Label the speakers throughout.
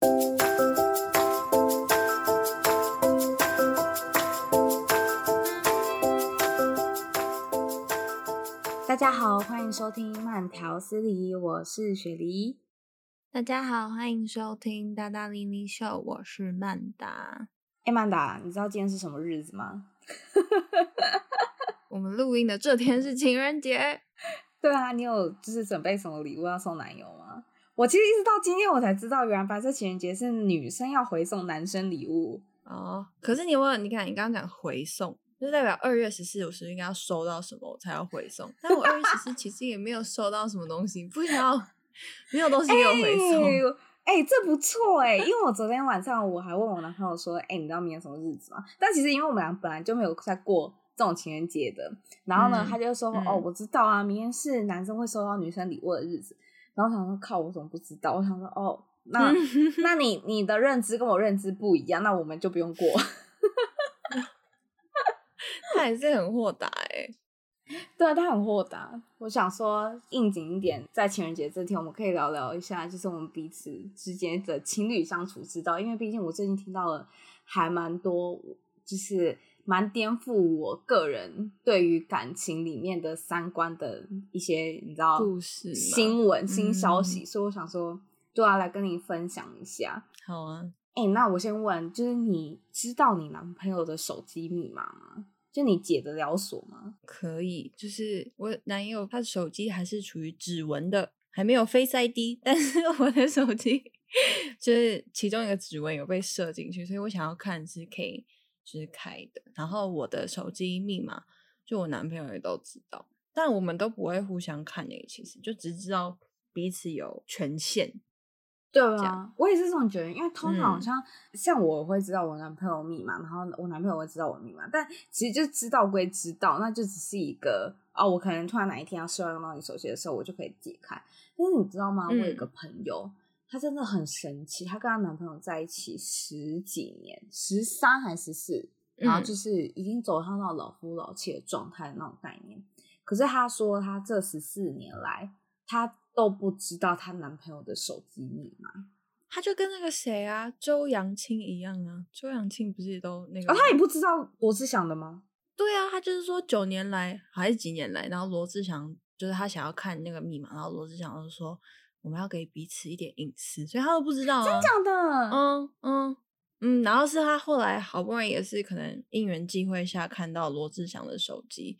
Speaker 1: 大家好，欢迎收听慢条斯理，我是雪梨。
Speaker 2: 大家好，欢迎收听大大莉莉秀，我是曼达。
Speaker 1: 哎，曼达，你知道今天是什么日子吗？
Speaker 2: 我们录音的这天是情人节。
Speaker 1: 对啊，你有就是准备什么礼物要送男友吗？我其实一直到今天我才知道，原来白色情人节是女生要回送男生礼物
Speaker 2: 哦。可是你问，你看你刚刚讲回送。就代表二月十四我是应该要收到什么我才要回送，但我二月十四其实也没有收到什么东西，不知道没有东西给我回送。
Speaker 1: 哎、这不错哎、欸，因为我昨天晚上我还问我男朋友说，哎、欸，你知道明天什么日子吗？但其实因为我们俩本来就没有在过这种情人节的，然后呢，嗯、他就说、嗯、哦，我知道啊，明天是男生会收到女生礼物的日子。然后我想说靠，我怎么不知道？我想说哦，那那你你的认知跟我认知不一样，那我们就不用过。
Speaker 2: 他也是很豁达哎，
Speaker 1: 对啊，他很豁达。我想说应景一点，在情人节这天，我们可以聊聊一下，就是我们彼此之间的情侣相处之道。因为毕竟我最近听到了还蛮多，就是蛮颠覆我个人对于感情里面的三观的一些，你知道
Speaker 2: 故事、
Speaker 1: 新闻、新消息，嗯、所以我想说，对啊，来跟你分享一下。
Speaker 2: 好啊，
Speaker 1: 哎、欸，那我先问，就是你知道你男朋友的手机密码吗？就你解得了锁吗？
Speaker 2: 可以，就是我男友他的手机还是处于指纹的，还没有 Face ID，但是我的手机 就是其中一个指纹有被设进去，所以我想要看是可以就是开的。然后我的手机密码就我男朋友也都知道，但我们都不会互相看诶，其实就只知道彼此有权限。
Speaker 1: 对啊，我也是这种觉得，因为通常好像、嗯、像我会知道我男朋友密码，然后我男朋友会知道我密码，但其实就知道归知道，那就只是一个哦，我可能突然哪一天要需要用到你手机的时候，我就可以解开。但是你知道吗？我有一个朋友，她、嗯、真的很神奇，她跟她男朋友在一起十几年，十三还十四，然后就是已经走上到老夫老妻的状态那种概念。可是她说，她这十四年来，她。都不知道她男朋友的手机密码，
Speaker 2: 她就跟那个谁啊，周扬青一样啊。周扬青不是都那个？
Speaker 1: 哦，她也不知道罗志祥的吗？
Speaker 2: 对啊，她就是说九年来还是几年来，然后罗志祥就是她想要看那个密码，然后罗志祥就说我们要给彼此一点隐私，所以他都不知道啊。
Speaker 1: 真假的？
Speaker 2: 嗯嗯嗯，然后是他后来好不容易也是可能因缘际会下看到罗志祥的手机。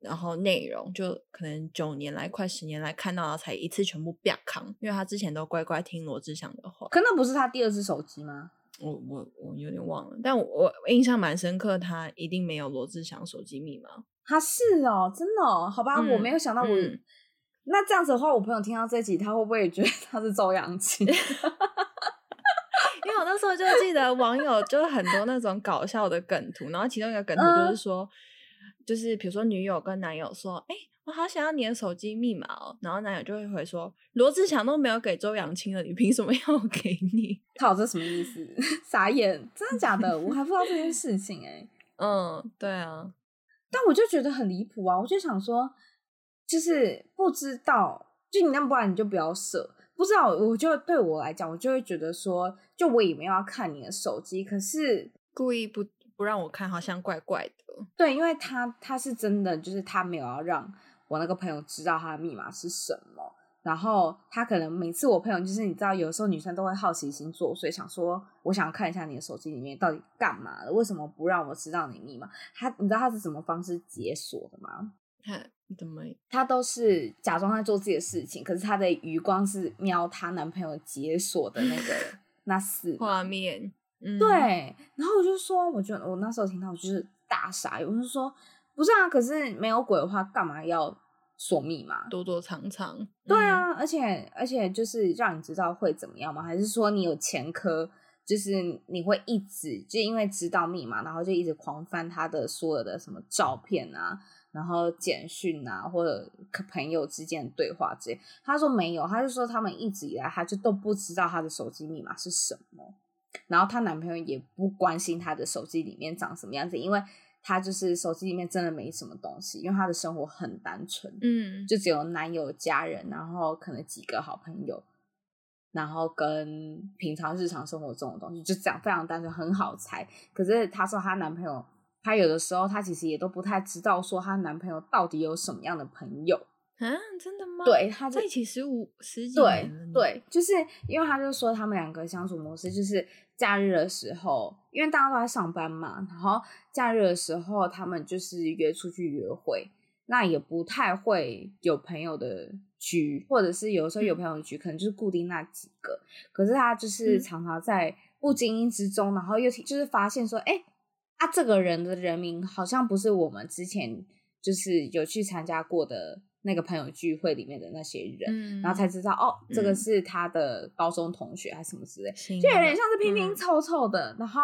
Speaker 2: 然后内容就可能九年来，快十年来看到他才一次全部变康，因为他之前都乖乖听罗志祥的话。
Speaker 1: 可那不是他第二只手机吗？
Speaker 2: 我我我有点忘了，但我我印象蛮深刻，他一定没有罗志祥手机密码。
Speaker 1: 他是哦，真的哦，好吧，嗯、我没有想到我。嗯、那这样子的话，我朋友听到这集，他会不会觉得他是周扬青？因
Speaker 2: 为我那时候就记得网友就很多那种搞笑的梗图，然后其中一个梗图就是说。嗯就是比如说，女友跟男友说：“哎、欸，我好想要你的手机密码哦。”然后男友就会回说：“罗志祥都没有给周扬青了，你凭什么要给你？”
Speaker 1: 靠，这什么意思？傻眼，真的假的？我还不知道这件事情哎、欸。
Speaker 2: 嗯，对啊。
Speaker 1: 但我就觉得很离谱啊！我就想说，就是不知道，就你那不然你就不要设。不知道，我就对我来讲，我就会觉得说，就我以为要看你的手机，可是
Speaker 2: 故意不不让我看，好像怪怪的。
Speaker 1: 对，因为他他是真的，就是他没有要让我那个朋友知道他的密码是什么。然后他可能每次我朋友就是你知道，有时候女生都会好奇心作祟，想说我想要看一下你的手机里面到底干嘛了，为什么不让我知道你密码？他你知道他是什么方式解锁的吗？
Speaker 2: 看怎么？他
Speaker 1: 都是假装在做自己的事情，可是她的余光是瞄她男朋友解锁的那个 那四
Speaker 2: 画面。嗯、
Speaker 1: 对，然后我就说，我觉得我那时候听到就是。大傻，我就说不是啊，可是没有鬼的话，干嘛要锁密码？
Speaker 2: 躲躲藏藏。
Speaker 1: 对啊，嗯、而且而且就是让你知道会怎么样吗？还是说你有前科，就是你会一直就因为知道密码，然后就一直狂翻他的所有的什么照片啊，然后简讯啊，或者朋友之间的对话之类。他说没有，他就说他们一直以来他就都不知道他的手机密码是什么。然后她男朋友也不关心她的手机里面长什么样子，因为她就是手机里面真的没什么东西，因为她的生活很单纯，
Speaker 2: 嗯，
Speaker 1: 就只有男友、家人，然后可能几个好朋友，然后跟平常日常生活中的东西，就这样非常单纯，很好猜。可是她说她男朋友，她有的时候她其实也都不太知道说她男朋友到底有什么样的朋友
Speaker 2: 啊？真的吗？
Speaker 1: 对，他
Speaker 2: 在一起十五十几
Speaker 1: 年了。对对，就是因为他就说他们两个相处模式就是假日的时候，因为大家都在上班嘛，然后假日的时候他们就是约出去约会。那也不太会有朋友的局，或者是有时候有朋友的局，可能就是固定那几个。可是他就是常常在不经意之中，然后又就是发现说，哎，啊，这个人的人名好像不是我们之前就是有去参加过的那个朋友聚会里面的那些人，然后才知道哦，这个是他的高中同学还是什么之类，就有点像是拼拼凑凑的，然后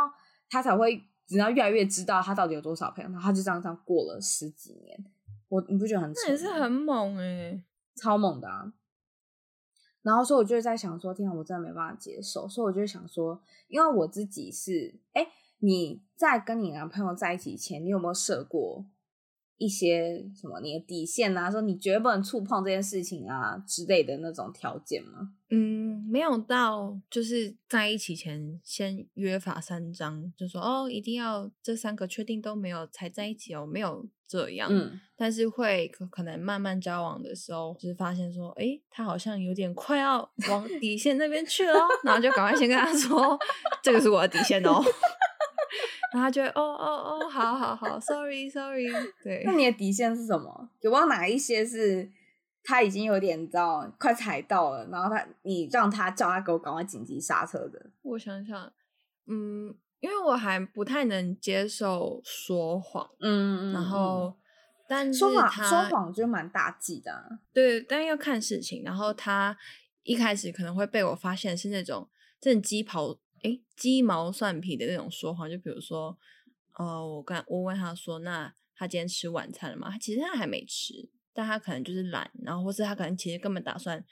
Speaker 1: 他才会，然后越来越知道他到底有多少朋友，然后他就这样这样过了十几年。我你不觉得很？
Speaker 2: 那也是很猛哎、欸，
Speaker 1: 超猛的啊！然后所以我就在想说，天啊，我真的没办法接受。所以我就想说，因为我自己是，哎，你在跟你男朋友在一起前，你有没有设过一些什么你的底线啊？说你绝对不能触碰这件事情啊之类的那种条件吗？
Speaker 2: 嗯，没有到，就是在一起前先约法三章，就说哦，一定要这三个确定都没有才在一起哦，没有。这样，嗯，但是会可可能慢慢交往的时候，就是发现说，诶，他好像有点快要往底线那边去了，然后就赶快先跟他说，这个是我的底线哦。然后他就会哦哦哦，好好好，sorry sorry，对。
Speaker 1: 那你的底线是什么？有没有哪一些是他已经有点你知道快踩到了，然后他你让他叫他给我赶快紧急刹车的？
Speaker 2: 我想想，嗯。因为我还不太能接受说谎，嗯，然后，但
Speaker 1: 说谎说谎就蛮大忌的，啊，
Speaker 2: 对，但要看事情。然后他一开始可能会被我发现是那种这种鸡刨诶鸡毛蒜皮的那种说谎，就比如说，呃，我刚我问他说，那他今天吃晚餐了吗？他其实他还没吃，但他可能就是懒，然后或是他可能其实根本打算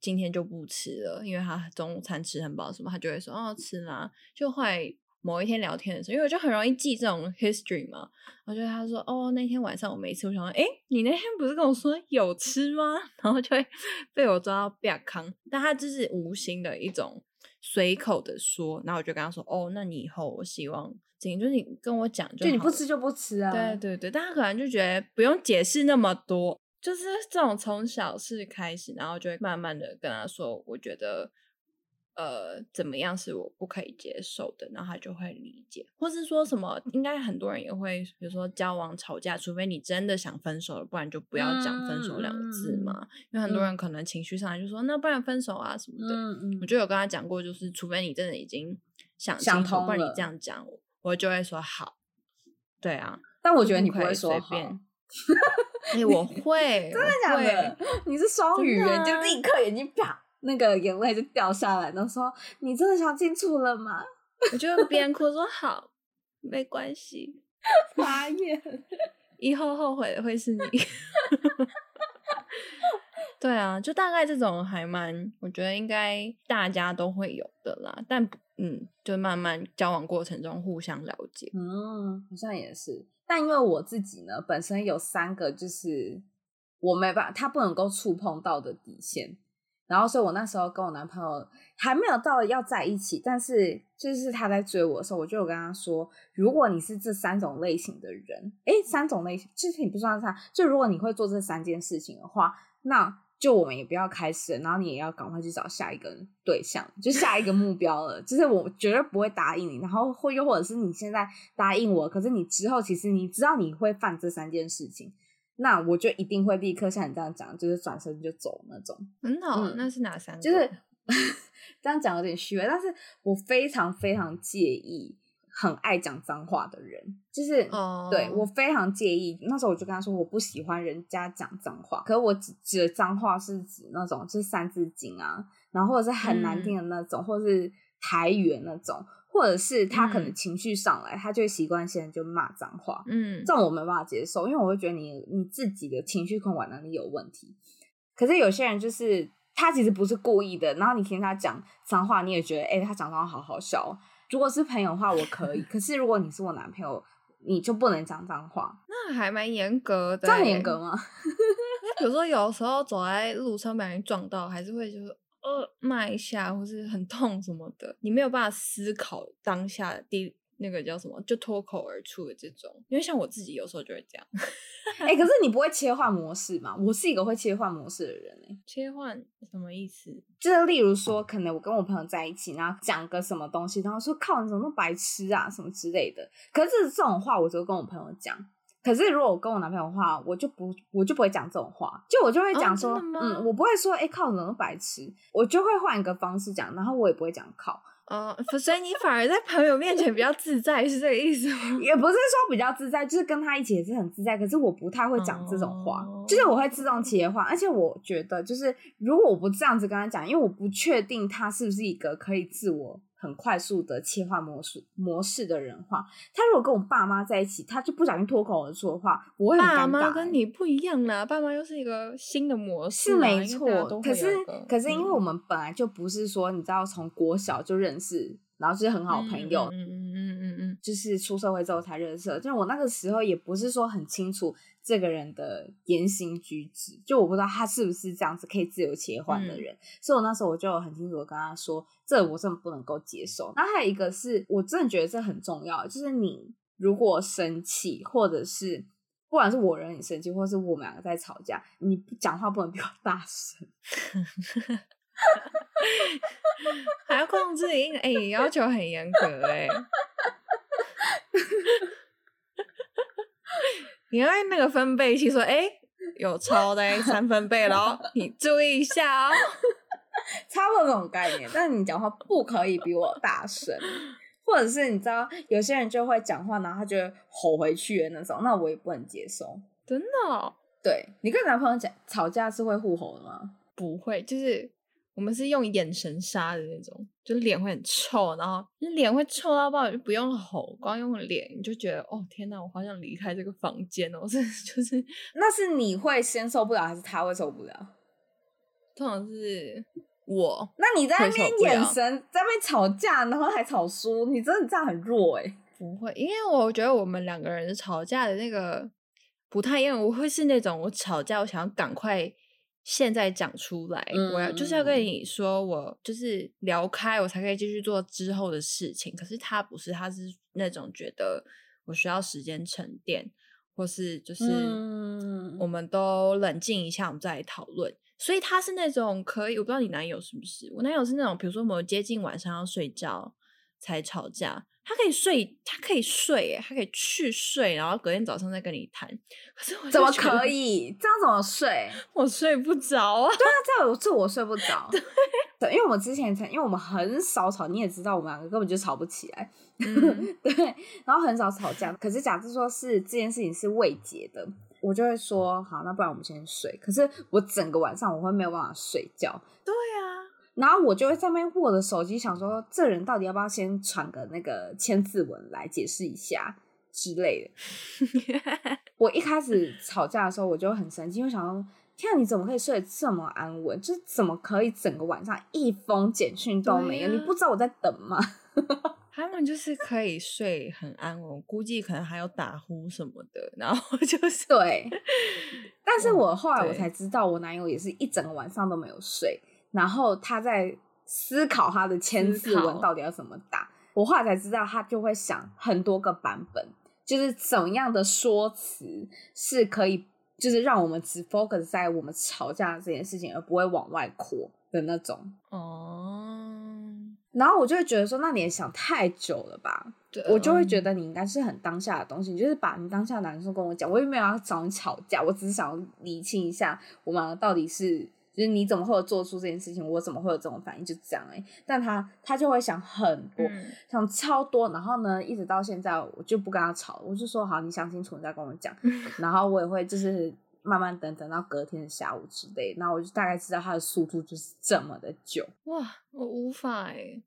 Speaker 2: 今天就不吃了，因为他中午餐吃很饱什么，他就会说哦吃啦，就会。某一天聊天的时候，因为我就很容易记这种 history 嘛，我觉得他说哦，那天晚上我没吃，我想说，诶，你那天不是跟我说有吃吗？然后就会 被我抓到瘪康，但他就是无心的一种随口的说，然后我就跟他说，哦，那你以后我希望，就是你跟我讲就，
Speaker 1: 就你不吃就不吃啊，
Speaker 2: 对对对，但他可能就觉得不用解释那么多，就是这种从小事开始，然后就会慢慢的跟他说，我觉得。呃，怎么样是我不可以接受的，然后他就会理解，或是说什么，应该很多人也会，比如说交往吵架，除非你真的想分手了，不然就不要讲分手两个字嘛。嗯、因为很多人可能情绪上来就说，嗯、那不然分手啊什么的。我就有跟他讲过，就是除非你真的已经想清楚，不然你这样讲，我就会说好。对啊，
Speaker 1: 但我觉得你不会说
Speaker 2: 随便。哎，我会，
Speaker 1: 真的假的？你是双鱼人，啊、就立刻眼睛啪。那个眼泪就掉下来，然后说：“你真的想清楚了吗？”
Speaker 2: 我就边哭说：“好，没关系。”
Speaker 1: 发言，
Speaker 2: 以后后悔的会是你。对啊，就大概这种还蛮，我觉得应该大家都会有的啦。但嗯，就慢慢交往过程中互相了解。
Speaker 1: 嗯，好像也是。但因为我自己呢，本身有三个，就是我没办法，他不能够触碰到的底线。然后，所以我那时候跟我男朋友还没有到要在一起，但是就是他在追我的时候，我就有跟他说，如果你是这三种类型的人，诶，三种类型，其实你不算他，就如果你会做这三件事情的话，那就我们也不要开始，然后你也要赶快去找下一个对象，就下一个目标了。就是我绝对不会答应你，然后或又或者是你现在答应我，可是你之后其实你知道你会犯这三件事情。那我就一定会立刻像你这样讲，就是转身就走那种。
Speaker 2: 很好，嗯，那是哪三个？
Speaker 1: 就 是这样讲有点虚伪，但是我非常非常介意很爱讲脏话的人，就是、oh. 对我非常介意。那时候我就跟他说，我不喜欢人家讲脏话，可是我指指的脏话是指那种就是三字经啊，然后或者是很难听的那种，嗯、或者是台语那种。或者是他可能情绪上来，嗯、他就会习惯性就骂脏话，嗯，这种我没办法接受，因为我会觉得你你自己的情绪控管能力有问题。可是有些人就是他其实不是故意的，然后你听他讲脏话，你也觉得哎、欸，他讲脏话好好笑。如果是朋友的话，我可以；可是如果你是我男朋友，你就不能讲脏话。
Speaker 2: 那还蛮严格的，
Speaker 1: 这样严格吗？
Speaker 2: 比如说有时候走在路上被人撞到，还是会就是呃骂一下，或是很痛什么的，你没有办法思考当下的第那个叫什么，就脱口而出的这种。因为像我自己有时候就会这样。
Speaker 1: 哎、欸，可是你不会切换模式吗？我是一个会切换模式的人哎、欸。
Speaker 2: 切换什么意思？
Speaker 1: 就是例如说，可能我跟我朋友在一起，然后讲个什么东西，然后说靠，你怎么那么白痴啊，什么之类的。可是这种话，我就跟我朋友讲。可是如果我跟我男朋友的话，我就不，我就不会讲这种话。就我就会讲说，哦、嗯，我不会说，哎、欸，靠，你怎么白痴？我就会换一个方式讲，然后我也不会讲靠。
Speaker 2: 哦，所以你反而在朋友面前比较自在，是这个意思吗？
Speaker 1: 也不是说比较自在，就是跟他一起也是很自在。可是我不太会讲这种话，哦、就是我会自动切换。而且我觉得，就是如果我不这样子跟他讲，因为我不确定他是不是一个可以自我。很快速的切换模式模式的人话，他如果跟我爸妈在一起，他就不小心脱口而出的话，我会很尴尬。
Speaker 2: 爸妈跟你不一样啦，爸妈又是一个新的模式，
Speaker 1: 是没错。可是可是因为我们本来就不是说，你知道从国小就认识。然后就是很好朋友，
Speaker 2: 嗯嗯嗯嗯嗯，
Speaker 1: 就是出社会之后才认识。就我那个时候也不是说很清楚这个人的言行举止，就我不知道他是不是这样子可以自由切换的人，嗯、所以我那时候我就很清楚的跟他说，这我真的不能够接受。然后还有一个是我真的觉得这很重要，就是你如果生气，或者是不管是我惹你生气，或者是我们两个在吵架，你讲话不能比我大声。
Speaker 2: 还要控制音，哎、欸，要求很严格哎、欸。你要那个分贝器说，哎、欸，有超的三分贝咯，你注意一下哦。
Speaker 1: 差不多这种概念，但是你讲话不可以比我大声，或者是你知道，有些人就会讲话，然后他就吼回去的那种，那我也不能接受。
Speaker 2: 真的、哦？
Speaker 1: 对，你跟男朋友讲吵架是会互吼的吗？
Speaker 2: 不会，就是。我们是用眼神杀的那种，就脸会很臭，然后你脸会臭到爆，就不用吼，光用脸你就觉得哦天哪，我好想离开这个房间哦，这就是
Speaker 1: 那是你会先受不了，还是他会受不了？
Speaker 2: 通常是我。
Speaker 1: 那你在那边眼神在那边吵架，然后还吵输，你真的这样很弱哎。
Speaker 2: 不会，因为我觉得我们两个人吵架的那个不太一样，我会是那种我吵架，我想要赶快。现在讲出来，嗯、我要就是要跟你说，我就是聊开，我才可以继续做之后的事情。可是他不是，他是那种觉得我需要时间沉淀，或是就是我们都冷静一下，我们再来讨论。所以他是那种可以，我不知道你男友是不是？我男友是那种，比如说我们接近晚上要睡觉才吵架。他可以睡，他可以睡，哎，他可以去睡，然后隔天早上再跟你谈。可是我
Speaker 1: 怎么可以？这样怎么睡？
Speaker 2: 我睡不着啊！
Speaker 1: 对啊，这样这我睡不着。对，因为我们之前才，因为我们很少吵，你也知道，我们两个根本就吵不起来。嗯，对，然后很少吵架。可是假设说是这件事情是未结的，我就会说好，那不然我们先睡。可是我整个晚上我会没有办法睡觉。
Speaker 2: 对啊。
Speaker 1: 然后我就会在那边握着手机，想说这人到底要不要先传个那个千字文来解释一下之类的。我一开始吵架的时候，我就很生气，我想说：天啊，你怎么可以睡得这么安稳？就是怎么可以整个晚上一封简讯都没有？啊、你不知道我在等吗？
Speaker 2: 他们就是可以睡很安稳，估计可能还有打呼什么的。然后就是
Speaker 1: 对，但是我后来我才知道，我男友也是一整个晚上都没有睡。然后他在思考他的千字文到底要怎么打，我后来才知道，他就会想很多个版本，就是怎样的说辞是可以，就是让我们只 focus 在我们吵架这件事情，而不会往外扩的那种。哦，然后我就会觉得说，那你也想太久了吧？对我就会觉得你应该是很当下的东西，你就是把你当下的男生跟我讲，我也没有要找你吵架，我只是想要理清一下我们到底是。就是你怎么会有做出这件事情？我怎么会有这种反应？就这样哎、欸，但他他就会想很多，嗯、想超多，然后呢，一直到现在我就不跟他吵，我就说好，你想清楚你再跟我讲，然后我也会就是慢慢等等到隔天的下午之类，然后我就大概知道他的速度就是这么的久。
Speaker 2: 哇，我无法哎、欸，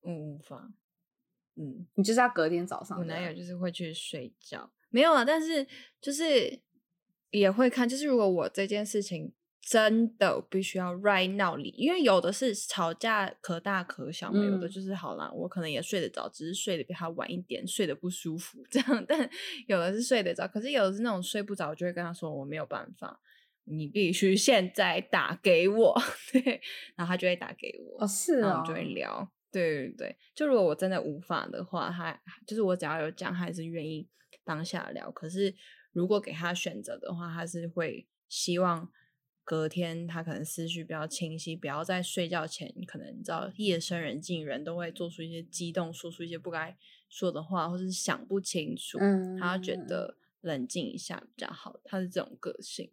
Speaker 2: 我无法，
Speaker 1: 嗯，你就是要隔天早上，
Speaker 2: 我男友就是会去睡觉，没有啊，但是就是也会看，就是如果我这件事情。真的必须要 right now 里，因为有的是吵架可大可小嘛，嗯、有的就是好啦，我可能也睡得着，只是睡得比他晚一点，睡得不舒服这样。但有的是睡得着，可是有的是那种睡不着，我就会跟他说我没有办法，你必须现在打给我，对，然后他就会打给我，
Speaker 1: 哦，是哦，
Speaker 2: 然后就会聊，对对对，就如果我真的无法的话，他就是我只要有讲，他还是愿意当下聊。可是如果给他选择的话，他是会希望隔天他可能思绪比较清晰，不要在睡觉前，可能你知道夜深人静，人都会做出一些激动，说出一些不该说的话，或是想不清楚，嗯，他觉得冷静一下比较好，他是这种个性。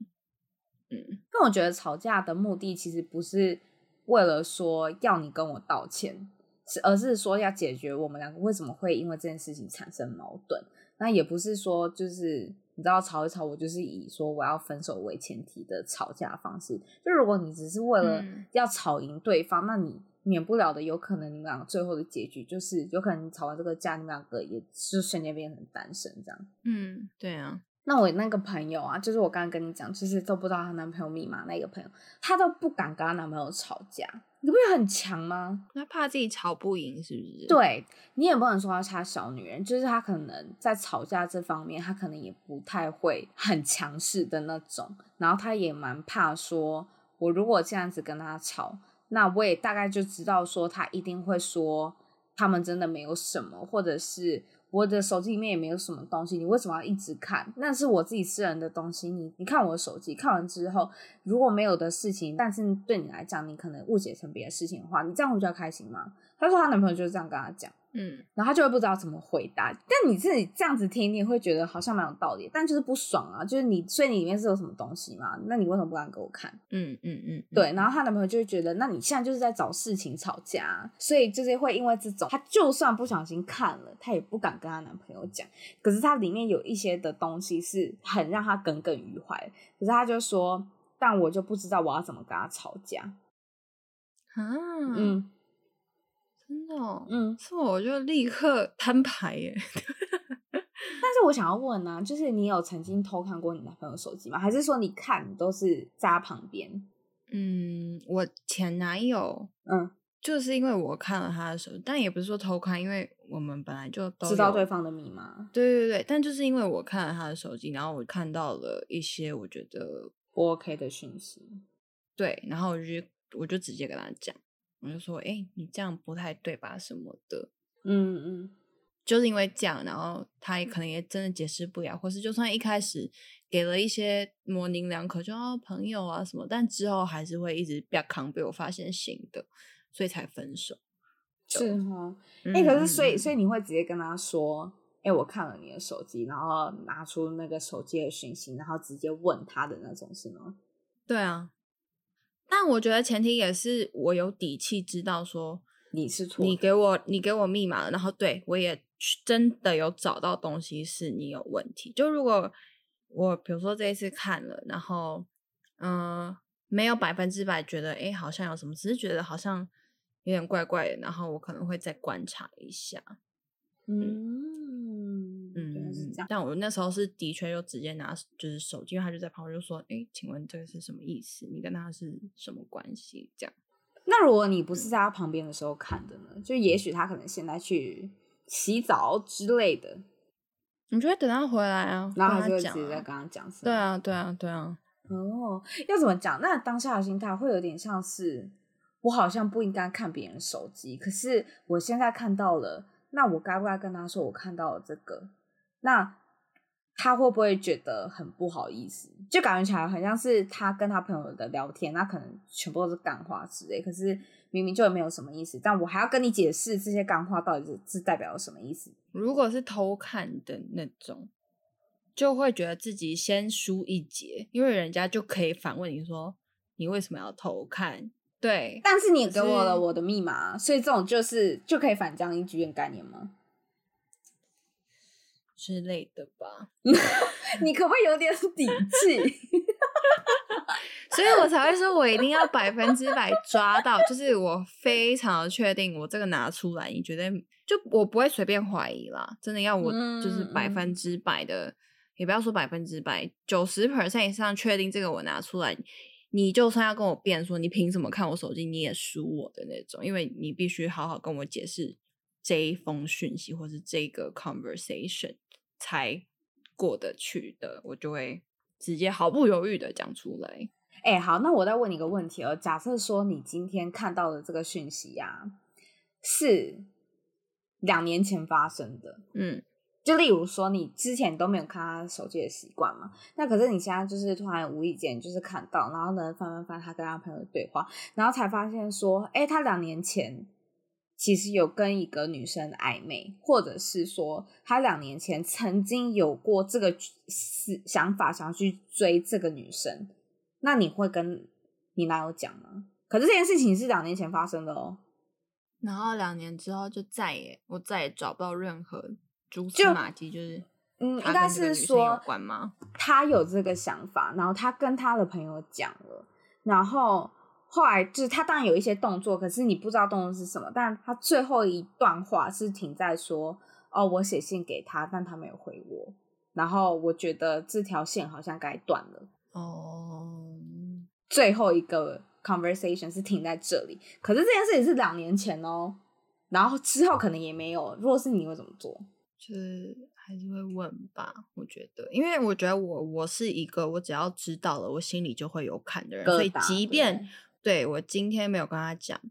Speaker 2: 嗯，
Speaker 1: 但我觉得吵架的目的其实不是为了说要你跟我道歉，是而是说要解决我们两个为什么会因为这件事情产生矛盾。那也不是说就是你知道吵一吵，我就是以说我要分手为前提的吵架方式。就如果你只是为了要吵赢对方，嗯，那你免不了的有可能你们两个最后的结局就是有可能你吵完这个架，你们两个也是瞬间变成单身这样。
Speaker 2: 嗯，对啊。
Speaker 1: 那我那个朋友啊，就是我刚刚跟你讲，就是都不知道她男朋友密码那个朋友，她都不敢跟她男朋友吵架，你不觉得很强吗？
Speaker 2: 她怕自己吵不赢，是不是？
Speaker 1: 对，你也不能说她小女人，就是她可能在吵架这方面，她可能也不太会很强势的那种，然后她也蛮怕说，我如果这样子跟她吵，那我也大概就知道说，她一定会说他们真的没有什么，或者是。我的手机里面也没有什么东西，你为什么要一直看？那是我自己私人的东西，你你看我的手机，看完之后如果没有的事情，但是对你来讲，你可能误解成别的事情的话，你这样会比较开心吗？她说她男朋友就是这样跟她讲。嗯，然后他就会不知道怎么回答。但你自己这样子听，你会觉得好像蛮有道理，但就是不爽啊。就是你，所以你里面是有什么东西嘛？那你为什么不敢给我看？
Speaker 2: 嗯嗯嗯，
Speaker 1: 对。然后她男朋友就会觉得，那你现在就是在找事情吵架，所以就是会因为这种，她就算不小心看了，她也不敢跟她男朋友讲。可是她里面有一些的东西是很让她耿耿于怀。可是她就说，但我就不知道我要怎么跟他吵架。
Speaker 2: 啊，嗯。真的，哦，嗯，是我就立刻摊牌耶。
Speaker 1: 但是我想要问呢，啊，就是你有曾经偷看过你男朋友手机吗？还是说你看都是扎旁边？
Speaker 2: 嗯，我前男友，嗯，就是因为我看了他的手机，但也不是说偷看，因为我们本来就都
Speaker 1: 知道对方的密码。
Speaker 2: 对对对，但就是因为我看了他的手机，然后我看到了一些我觉得
Speaker 1: 不 OK 的讯息，
Speaker 2: 对，然后我就我就直接跟他讲。我就说，哎、欸，你这样不太对吧？什么的，
Speaker 1: 嗯嗯，
Speaker 2: 就是因为这样，然后他也可能也真的解释不了，或是就算一开始给了一些模棱两可，就啊朋友啊什么，但之后还是会一直比较扛，被我发现新的，所以才分手。
Speaker 1: 是哈，哎、嗯欸，可是所以所以你会直接跟他说，哎、欸，我看了你的手机，然后拿出那个手机的讯息，然后直接问他的那种，是吗？
Speaker 2: 对啊。但我觉得前提也是我有底气知道说
Speaker 1: 你是错，
Speaker 2: 你给我你给我密码了，然后对我也真的有找到东西是你有问题。就如果我比如说这一次看了，然后嗯、呃、没有百分之百觉得哎好像有什么，只是觉得好像有点怪怪的，然后我可能会再观察一下。
Speaker 1: 嗯嗯，这样。
Speaker 2: 但我那时候是的确就直接拿就是手机，因为他就在旁边就说：“哎，请问这个是什么意思？你跟他是什么关系？”这样。
Speaker 1: 那如果你不是在他旁边的时候看的呢？就也许他可能现在去洗澡之类的，
Speaker 2: 你就会等他回来啊，
Speaker 1: 然后他就会直接在跟他讲、啊。
Speaker 2: 对啊，对啊，对啊。
Speaker 1: 哦，要怎么讲？那当下的心态会有点像是我好像不应该看别人手机，可是我现在看到了。那我该不该跟他说我看到了这个？那他会不会觉得很不好意思？就感觉起来很像是他跟他朋友的聊天，那可能全部都是干话之类。可是明明就没有什么意思，但我还要跟你解释这些干话到底是是代表了什么意思？
Speaker 2: 如果是偷看的那种，就会觉得自己先输一截，因为人家就可以反问你说：“你为什么要偷看？”对，
Speaker 1: 但是你给我了我的密码，所以这种就是就可以反将一军的概念吗？
Speaker 2: 之类的吧。
Speaker 1: 你可不可以有点底气？
Speaker 2: 所以我才会说，我一定要百分之百抓到，就是我非常的确定，我这个拿出来，你觉得就我不会随便怀疑啦。真的要我就是百分之百的，嗯、也不要说百分之百，九十 percent 以上确定这个我拿出来。你就算要跟我辩说，你凭什么看我手机？你也输我的那种，因为你必须好好跟我解释这一封讯息，或是这个 conversation 才过得去的，我就会直接毫不犹豫的讲出来。
Speaker 1: 哎、欸，好，那我再问你一个问题哦。假设说你今天看到的这个讯息呀、啊，是两年前发生的，
Speaker 2: 嗯，
Speaker 1: 就例如说你之前都没有看他手机的习惯嘛，那可是你现在就是突然无意间就是看到，然后呢翻翻翻他跟他朋友的对话，然后才发现说，哎、欸，他两年前其实有跟一个女生暧昧，或者是说他两年前曾经有过这个思想法，想要去追这个女生。那你会跟你男友讲吗？可是这件事情是两年前发生的哦，
Speaker 2: 然后两年之后就再也我再也找不到任何蛛丝马迹，就是
Speaker 1: 嗯，应该是
Speaker 2: 说？
Speaker 1: 他有这个想法，然后他跟他的朋友讲了，然后后来就是他当然有一些动作，可是你不知道动作是什么，但他最后一段话是停在说：“哦，我写信给他，但他没有回我。”然后我觉得这条线好像该断了。
Speaker 2: 哦，
Speaker 1: 最后一个 conversation 是停在这里，可是这件事情是两年前哦，然后之后可能也没有。如果是你会怎么做？
Speaker 2: 就是还是会问吧，我觉得，因为我觉得我我是一个我只要知道了，我心里就会有坎的人，所以即便对，我今天没有跟他讲，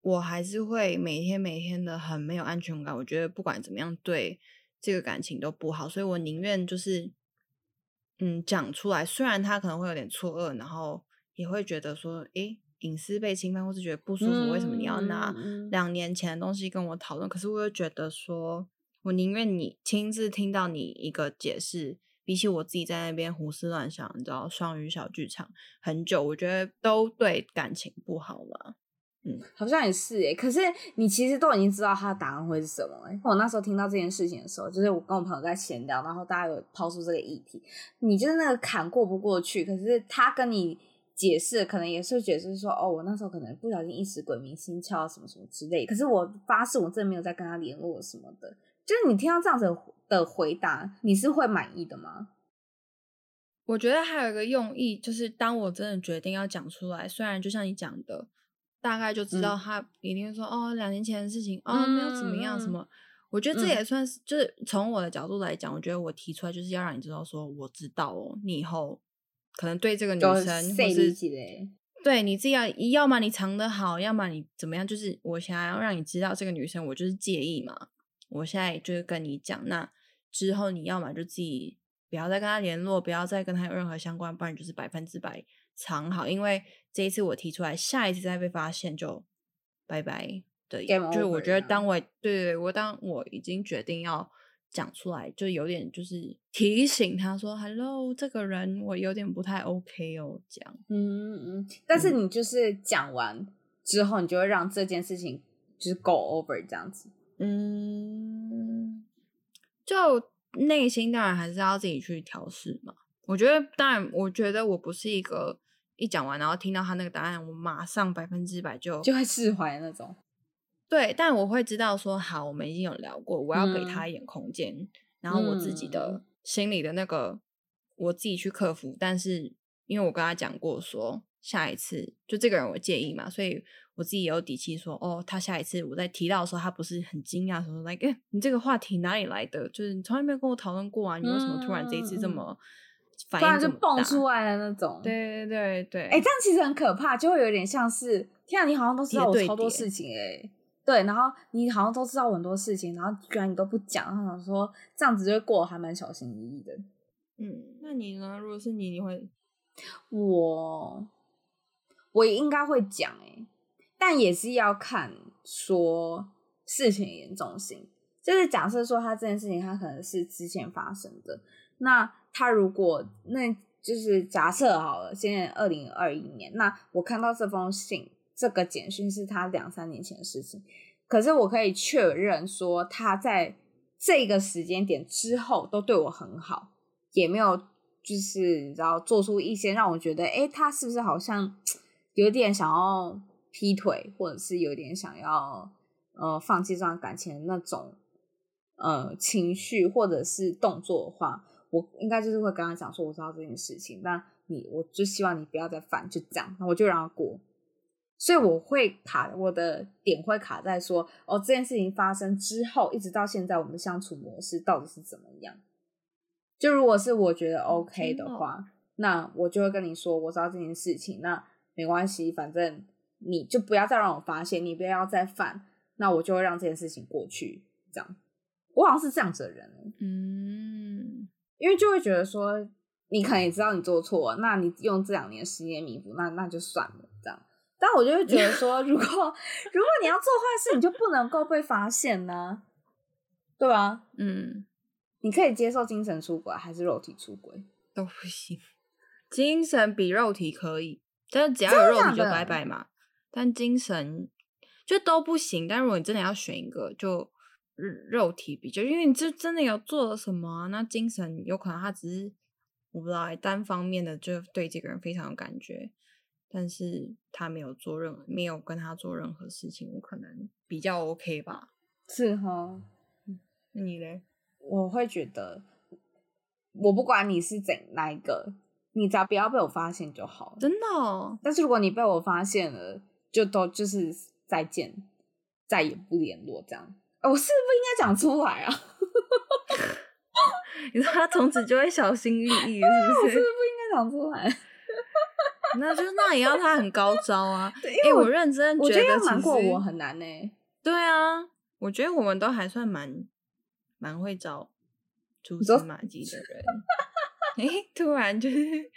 Speaker 2: 我还是会每天每天的很没有安全感。我觉得不管怎么样，对这个感情都不好，所以我宁愿就是。嗯，讲出来，虽然他可能会有点错愕，然后也会觉得说，诶，隐私被侵犯，或是觉得不舒服，嗯、为什么你要拿两年前的东西跟我讨论？嗯、可是我又觉得说，我宁愿你亲自听到你一个解释，比起我自己在那边胡思乱想，你知道，双语小剧场很久，我觉得都对感情不好了。嗯，
Speaker 1: 好像也是诶，可是你其实都已经知道他的答案会是什么诶。我那时候听到这件事情的时候，就是我跟我朋友在闲聊，然后大家有抛出这个议题，你就是那个坎过不过去。可是他跟你解释，可能也是解释说，哦，我那时候可能不小心一时鬼迷心窍，什么什么之类。可是我发誓，我真的没有再跟他联络什么的。就是你听到这样子的回答，你是会满意的吗？
Speaker 2: 我觉得还有一个用意，就是当我真的决定要讲出来，虽然就像你讲的。大概就知道他一定会说、嗯、哦，两年前的事情哦，没有怎么样什么。嗯、我觉得这也算是，嗯、就是从我的角度来讲，我觉得我提出来就是要让你知道说，我知道哦，你以后可能对这个女生或是对你自己要，要么你藏得好，要么你怎么样，就是我想要让你知道这个女生，我就是介意嘛。我现在就是跟你讲，那之后你要么就自己不要再跟他联络，不要再跟他有任何相关，不然就是百分之百藏好，因为。这一次我提出来，下一次再被发现就拜拜对。就是我觉得，当我对，我当我已经决定要讲出来，就有点就是提醒他说：“Hello，这个人我有点不太 OK 哦。”这样，
Speaker 1: 嗯嗯。但是你就是讲完之后，你就会让这件事情就是 go over 这样子。
Speaker 2: 嗯，就内心当然还是要自己去调试嘛。我觉得，当然，我觉得我不是一个。一讲完，然后听到他那个答案，我马上百分之百就
Speaker 1: 就会释怀那种。
Speaker 2: 对，但我会知道说，好，我们已经有聊过，我要给他一点空间，嗯、然后我自己的心里的那个，我自己去克服。但是因为我跟他讲过说，下一次就这个人我介意嘛，所以我自己也有底气说，哦，他下一次我在提到的时候，他不是很惊讶，说，like，哎，你这个话题哪里来的？就是你从来没有跟我讨论过啊，你为什么突然这一次这么？嗯突然就
Speaker 1: 蹦出来的那种，
Speaker 2: 对对对对，
Speaker 1: 哎、欸，这样其实很可怕，就会有点像是，天啊，你好像都知道我超多事情哎、欸，对，然后你好像都知道我很多事情，然后居然你都不讲，然后想说这样子就会过得还蛮小心翼翼的。
Speaker 2: 嗯，那你呢？如果是你，你会？
Speaker 1: 我我应该会讲哎、但也是要看说事情的严重性，就是假设说他这件事情他可能是之前发生的，那。他如果那就是假设好了，现在二零二一年，那我看到这封信，这个简讯是他两三年前的事情，可是我可以确认说他在这个时间点之后都对我很好，也没有就是你知道做出一些让我觉得，诶，他是不是好像有点想要劈腿，或者是有点想要呃放弃这段感情的那种呃情绪或者是动作的话。我应该就是会跟他讲说，我知道这件事情，但你，我就希望你不要再犯，就这样，我就让他过。所以我会卡，我的点会卡在说，哦，这件事情发生之后，一直到现在，我们的相处模式到底是怎么样？就如果是我觉得 OK 的话，那我就会跟你说，我知道这件事情，那没关系，反正你就不要再让我发现，你不要再犯，那我就会让这件事情过去。这样，我好像是这样子的人，嗯，因为就会觉得说，你可能也知道你做错了，那你用这两年时间弥补，那那就算了，这样。但我就会觉得说，如果如果你要做坏事，你就不能够被发现呢，对吧？嗯。你可以接受精神出轨还是肉体出轨
Speaker 2: 都不行，精神比肉体可以，但是只要有肉你就拜拜嘛。但精神就都不行。但如果你真的要选一个，就肉体比较，因为你这真的有做了什么啊？那精神有可能他只是我不知道，单方面的就对这个人非常有感觉，但是他没有做任何，没有跟他做任何事情，我可能比较 OK 吧。
Speaker 1: 是哈，
Speaker 2: 那你嘞？
Speaker 1: 我会觉得，我不管你是怎哪一个，你只要不要被我发现就好。
Speaker 2: 真的哦？
Speaker 1: 但是如果你被我发现了，就都就是再见，再也不联络这样。我是不是不应该讲出来啊？
Speaker 2: 你说他从此就会小心翼翼，是不是？
Speaker 1: 我是不是不应该讲出来？
Speaker 2: 那就那也要他很高招啊！因为我认真觉得，
Speaker 1: 瞒过我很难呢、欸。
Speaker 2: 对啊，我觉得我们都还算蛮。蛮会找蛛丝马迹的人，哎、欸，突然就是，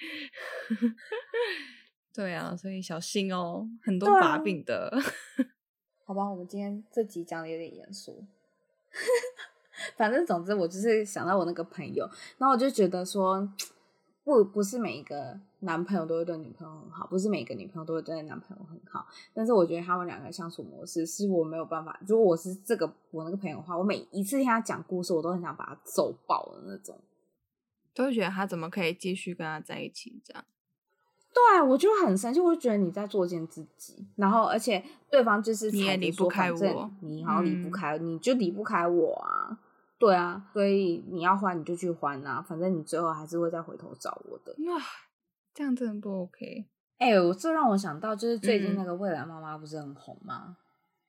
Speaker 2: 对啊，所以小心哦，很多把柄的。啊、
Speaker 1: 好吧，我们今天这集讲的有点严肃，反正总之我就是想到我那个朋友，然后我就觉得说。不，不是每一个男朋友都会对女朋友很好，不是每一个女朋友都会对男朋友很好。但是我觉得他们两个相处模式是我没有办法。如果我是这个我那个朋友的话，我每一次听他讲故事，我都很想把他揍爆的那种。
Speaker 2: 都会觉得他怎么可以继续跟他在一起这样？
Speaker 1: 对，我就很生气，我就觉得你在作践自己。然后，而且对方就是
Speaker 2: 你也离不开我，
Speaker 1: 你好像离不开，嗯、你就离不开我啊。对啊，所以你要还你就去还呐、啊，反正你最后还是会再回头找我的。
Speaker 2: 哇，这样真的不 OK？
Speaker 1: 哎、欸，我这让我想到，就是最近那个《未来妈妈》不是很红吗？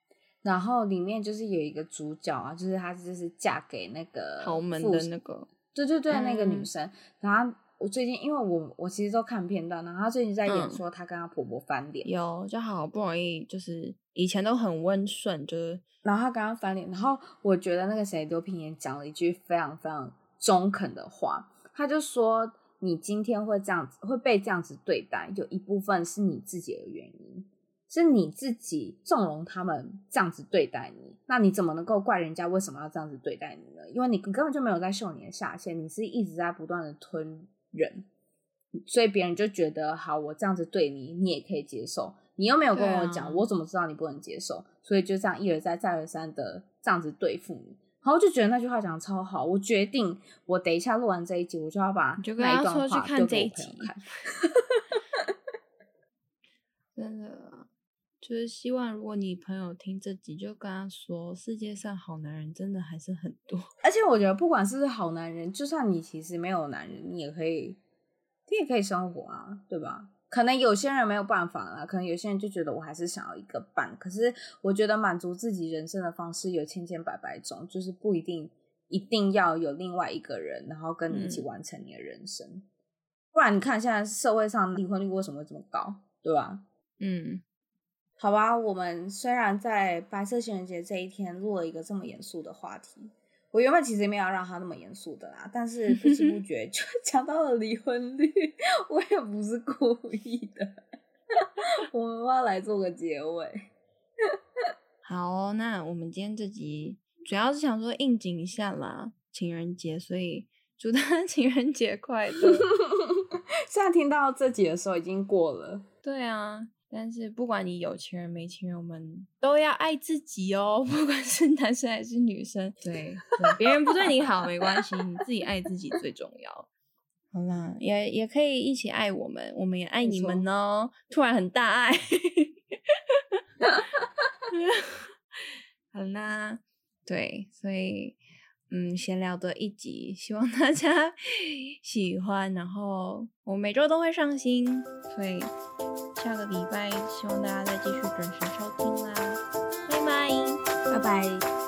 Speaker 1: 嗯、然后里面就是有一个主角啊，就是她就是嫁给那个
Speaker 2: 豪门的那个，
Speaker 1: 对对对，那个女生。嗯、然后我最近因为我我其实都看片段，然后她最近在演说她跟她婆婆翻脸、嗯，
Speaker 2: 有就好不容易就是以前都很温顺，就是。
Speaker 1: 然后她跟她翻脸，然后我觉得那个谁刘品言讲了一句非常非常中肯的话，他就说：“你今天会这样子，会被这样子对待，有一部分是你自己的原因，是你自己纵容他们这样子对待你，那你怎么能够怪人家为什么要这样子对待你呢？因为你根本就没有在秀你的下限，你是一直在不断的吞人，所以别人就觉得好，我这样子对你，你也可以接受。”你又没有跟我讲，啊、我怎么知道你不能接受？所以就这样一而再、再而三的这样子对付你，然后就觉得那句话讲的超好。我决定，我等一下录完这一集，我就要把那一段话丢给我朋友看。
Speaker 2: 真的，就是希望如果你朋友听这集，就跟他说，世界上好男人真的还是很多。
Speaker 1: 而且我觉得，不管是不是好男人，就算你其实没有男人，你也可以，你也可以生活啊，对吧？可能有些人没有办法啦，可能有些人就觉得我还是想要一个伴。可是我觉得满足自己人生的方式有千千百百种，就是不一定一定要有另外一个人，然后跟你一起完成你的人生。嗯、不然你看现在社会上离婚率为什么会这么高，对吧？嗯，好吧，我们虽然在白色情人节这一天录了一个这么严肃的话题。我原本其实没有要让他那么严肃的啦，但是不知不 觉就讲到了离婚率，我也不是故意的。我们要来做个结尾。
Speaker 2: 好哦，那我们今天这集主要是想说应景一下啦，情人节，所以祝大家情人节快乐。
Speaker 1: 现在听到这集的时候已经过了。
Speaker 2: 对啊。但是不管你有情人没情人，我们都要爱自己哦。不管是男生还是女生，对，对别人不对你好没关系，你自己爱自己最重要。好啦，也也可以一起爱我们，我们也爱你们哦。突然很大爱 好啦，对，所以。嗯，闲聊的一集，希望大家 喜欢。然后我每周都会上新，所以下个礼拜希望大家再继续准时收听啦。拜拜，
Speaker 1: 拜拜。